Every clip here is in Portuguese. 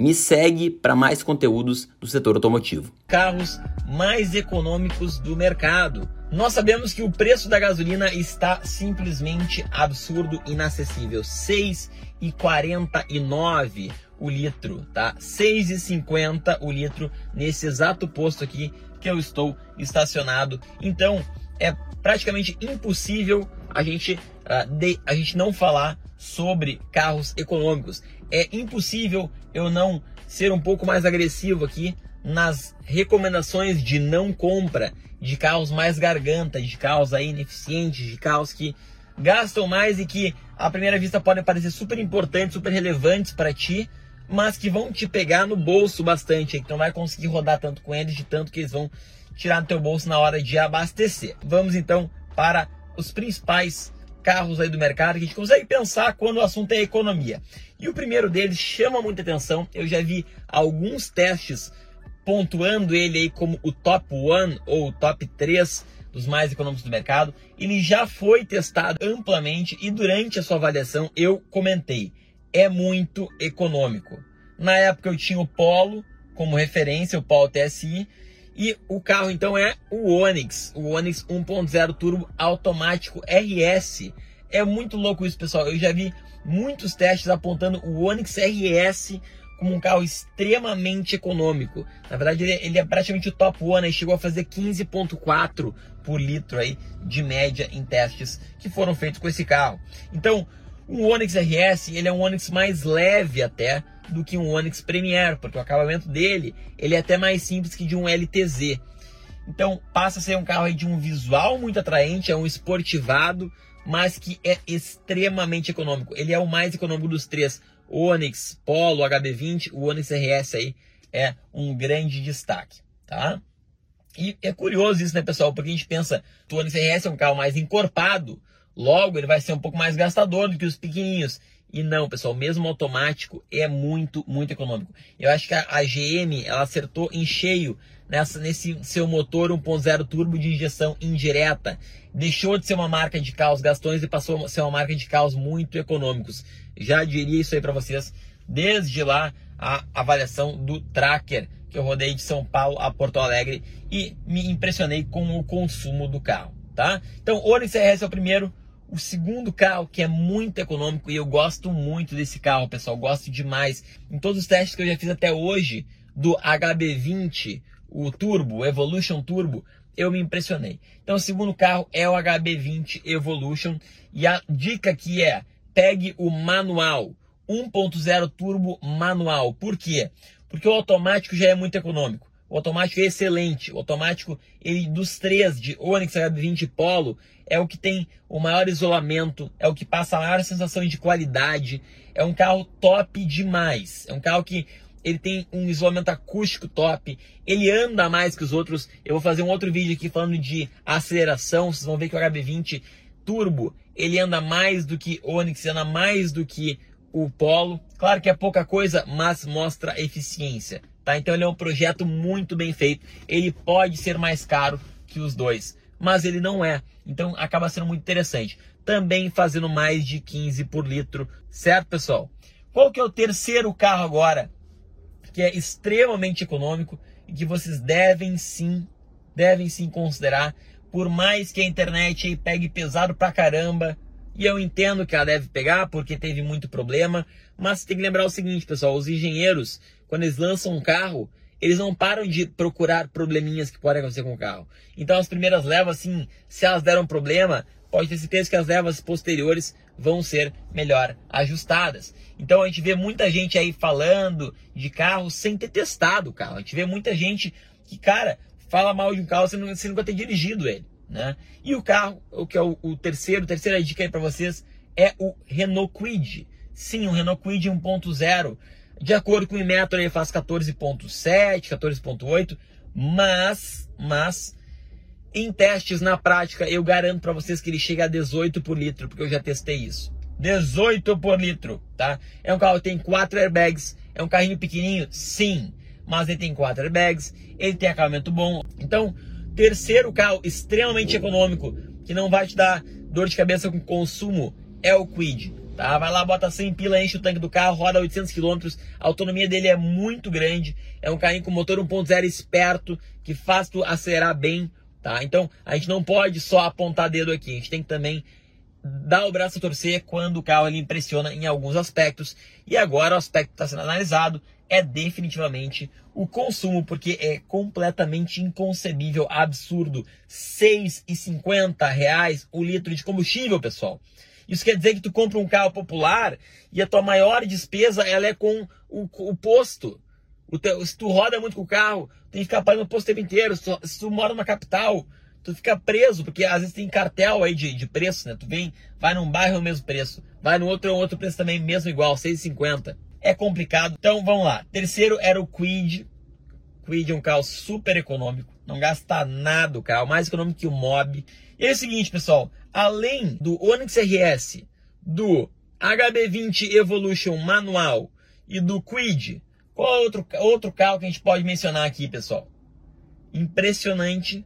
Me segue para mais conteúdos do setor automotivo. Carros mais econômicos do mercado. Nós sabemos que o preço da gasolina está simplesmente absurdo, inacessível. 6,49 o litro, tá? 6,50 o litro nesse exato posto aqui que eu estou estacionado. Então, é praticamente impossível a gente, uh, de, a gente não falar sobre carros econômicos. É impossível eu não ser um pouco mais agressivo aqui nas recomendações de não compra de carros mais garganta, de carros aí ineficientes, de carros que gastam mais e que à primeira vista podem parecer super importantes, super relevantes para ti, mas que vão te pegar no bolso bastante, então vai conseguir rodar tanto com eles de tanto que eles vão tirar do teu bolso na hora de abastecer. Vamos então para os principais carros aí do mercado que a gente consegue pensar quando o assunto é economia. E o primeiro deles chama muita atenção. Eu já vi alguns testes pontuando ele aí como o top 1 ou o top 3 dos mais econômicos do mercado. Ele já foi testado amplamente e durante a sua avaliação eu comentei: é muito econômico. Na época eu tinha o Polo como referência, o Polo TSI, e o carro então é o Onix, o Onix 1.0 turbo automático RS. É muito louco isso, pessoal. Eu já vi muitos testes apontando o Onix RS como um carro extremamente econômico. Na verdade, ele, ele é praticamente o top one, ele chegou a fazer 15.4 por litro aí de média em testes que foram feitos com esse carro. Então, o Onix RS, ele é um Onix mais leve até, do que um Onix Premier, porque o acabamento dele ele é até mais simples que de um LTZ. Então passa a ser um carro de um visual muito atraente, é um esportivado, mas que é extremamente econômico. Ele é o mais econômico dos três. Onix, Polo, HB20, o Onix RS aí é um grande destaque, tá? E é curioso isso, né, pessoal? Porque a gente pensa o Onix RS é um carro mais encorpado, logo ele vai ser um pouco mais gastador do que os pequenininhos. E não, pessoal, mesmo automático é muito, muito econômico. Eu acho que a, GM ela acertou em cheio nessa, nesse seu motor 1.0 turbo de injeção indireta. Deixou de ser uma marca de carros gastões e passou a ser uma marca de carros muito econômicos. Já diria isso aí para vocês desde lá a avaliação do Tracker que eu rodei de São Paulo a Porto Alegre e me impressionei com o consumo do carro, tá? Então, Onix RS é o primeiro, o segundo carro que é muito econômico e eu gosto muito desse carro, pessoal, gosto demais. Em todos os testes que eu já fiz até hoje do HB20, o Turbo, o Evolution Turbo, eu me impressionei. Então, o segundo carro é o HB20 Evolution e a dica aqui é: pegue o manual 1.0 turbo manual. Por quê? Porque o automático já é muito econômico. O automático é excelente. O automático, ele dos três, de Onix, HB20 e Polo, é o que tem o maior isolamento, é o que passa a maior sensação de qualidade. É um carro top demais. É um carro que ele tem um isolamento acústico top, ele anda mais que os outros. Eu vou fazer um outro vídeo aqui falando de aceleração, vocês vão ver que o HB20 Turbo, ele anda mais do que Onix, anda mais do que o Polo. Claro que é pouca coisa, mas mostra eficiência. Tá? Então ele é um projeto muito bem feito. Ele pode ser mais caro que os dois, mas ele não é. Então acaba sendo muito interessante. Também fazendo mais de 15 por litro, certo, pessoal? Qual que é o terceiro carro agora que é extremamente econômico e que vocês devem sim, devem sim considerar, por mais que a internet pegue pesado pra caramba, e eu entendo que ela deve pegar porque teve muito problema, mas tem que lembrar o seguinte, pessoal, os engenheiros quando eles lançam um carro, eles não param de procurar probleminhas que podem acontecer com o carro. Então as primeiras levas, assim, se elas deram problema, pode ter certeza que as levas posteriores vão ser melhor ajustadas. Então a gente vê muita gente aí falando de carro sem ter testado o carro. A gente vê muita gente que, cara, fala mal de um carro sem, sem nunca ter dirigido ele. Né? E o carro, o que é o, o terceiro, terceira dica aí para vocês, é o Renault Kwid. Sim, o Renault Kwid 1.0 de acordo com o Inmetro, ele faz 14.7, 14.8. Mas, mas, em testes na prática, eu garanto para vocês que ele chega a 18 por litro, porque eu já testei isso. 18 por litro, tá? É um carro que tem 4 airbags, é um carrinho pequenininho, sim, mas ele tem 4 airbags, ele tem acabamento bom. Então, terceiro carro extremamente econômico, que não vai te dar dor de cabeça com consumo, é o Quid. Tá? Vai lá, bota 100 pila, enche o tanque do carro, roda 800 km, a autonomia dele é muito grande, é um carrinho com motor 1.0 esperto, que faz tu acelerar bem, tá? Então, a gente não pode só apontar dedo aqui, a gente tem que também dar o braço a torcer quando o carro ele impressiona em alguns aspectos. E agora o aspecto que está sendo analisado é definitivamente o consumo, porque é completamente inconcebível, absurdo. R$ 6,50 o litro de combustível, pessoal. Isso quer dizer que tu compra um carro popular e a tua maior despesa ela é com o, o posto. O teu, se tu roda muito com o carro, tem que ficar pagando o posto o tempo inteiro. Se tu, se tu mora numa capital, tu fica preso, porque às vezes tem cartel aí de, de preço, né? Tu vem, vai num bairro é o mesmo preço, vai no outro é outro preço também, mesmo igual, 6,50. É complicado. Então vamos lá. Terceiro era o Quid. Quid é um carro super econômico, não gasta nada o carro, mais econômico que o Mob. E é o seguinte, pessoal, além do Onix RS, do HB20 Evolution manual e do Quid, qual outro, outro carro que a gente pode mencionar aqui, pessoal? Impressionante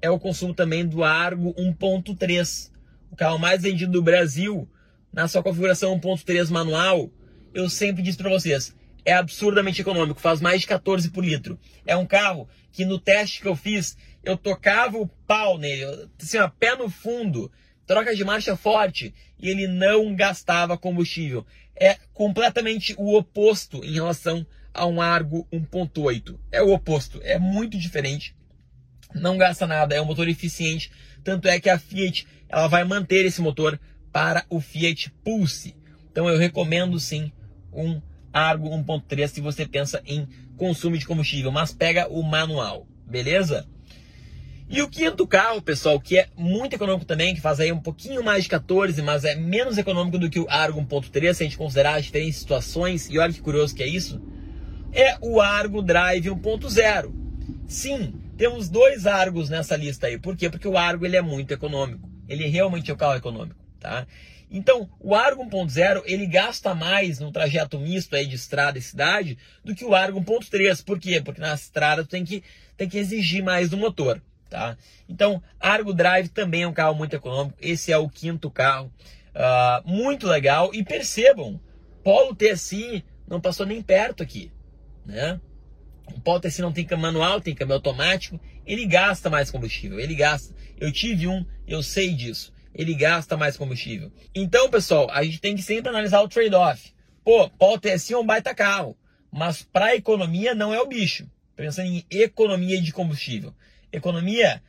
é o consumo também do Argo 1.3, o carro mais vendido do Brasil, na sua configuração 1.3 manual. Eu sempre disse para vocês, é absurdamente econômico, faz mais de 14 por litro. É um carro que no teste que eu fiz, eu tocava o pau nele, assim, ó, pé no fundo, troca de marcha forte, e ele não gastava combustível. É completamente o oposto em relação a um Argo 1.8. É o oposto, é muito diferente não gasta nada, é um motor eficiente. Tanto é que a Fiat ela vai manter esse motor para o Fiat Pulse. Então eu recomendo sim um Argo 1.3 se você pensa em consumo de combustível, mas pega o manual, beleza? E o quinto carro, pessoal, que é muito econômico também, que faz aí um pouquinho mais de 14, mas é menos econômico do que o Argo 1.3, se a gente considerar as diferentes situações, e olha que curioso que é isso, é o Argo Drive 1.0. Sim, temos dois Argos nessa lista aí. Por quê? Porque o Argo ele é muito econômico. Ele realmente é o carro econômico, tá? Então, o Argo 1.0 ele gasta mais no trajeto misto aí de estrada e cidade do que o Argo 1.3. Por quê? Porque na estrada tu tem que, tem que exigir mais do motor, tá? Então, Argo Drive também é um carro muito econômico. Esse é o quinto carro. Uh, muito legal. E percebam, Polo TSI não passou nem perto aqui, né? O Polo TSI não tem câmbio manual, tem câmbio automático. Ele gasta mais combustível. Ele gasta. Eu tive um, eu sei disso. Ele gasta mais combustível. Então, pessoal, a gente tem que sempre analisar o trade-off. Pô, Polo TSI é um baita carro, mas para economia não é o bicho. Pensando em economia de combustível. Economia,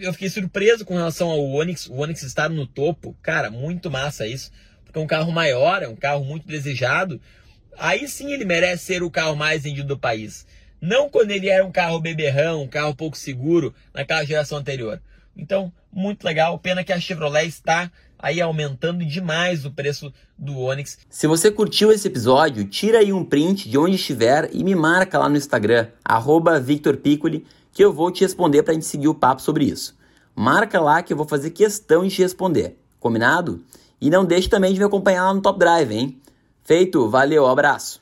eu fiquei surpreso com relação ao Onix. O Onix estar no topo, cara, muito massa isso. Porque é um carro maior, é um carro muito desejado. Aí sim ele merece ser o carro mais vendido do país. Não quando ele era um carro beberrão, um carro pouco seguro naquela geração anterior. Então, muito legal. Pena que a Chevrolet está aí aumentando demais o preço do Onix. Se você curtiu esse episódio, tira aí um print de onde estiver e me marca lá no Instagram, @victorpiccoli, que eu vou te responder para a gente seguir o papo sobre isso. Marca lá que eu vou fazer questão de te responder. Combinado? E não deixe também de me acompanhar lá no Top Drive, hein? Feito, valeu, abraço!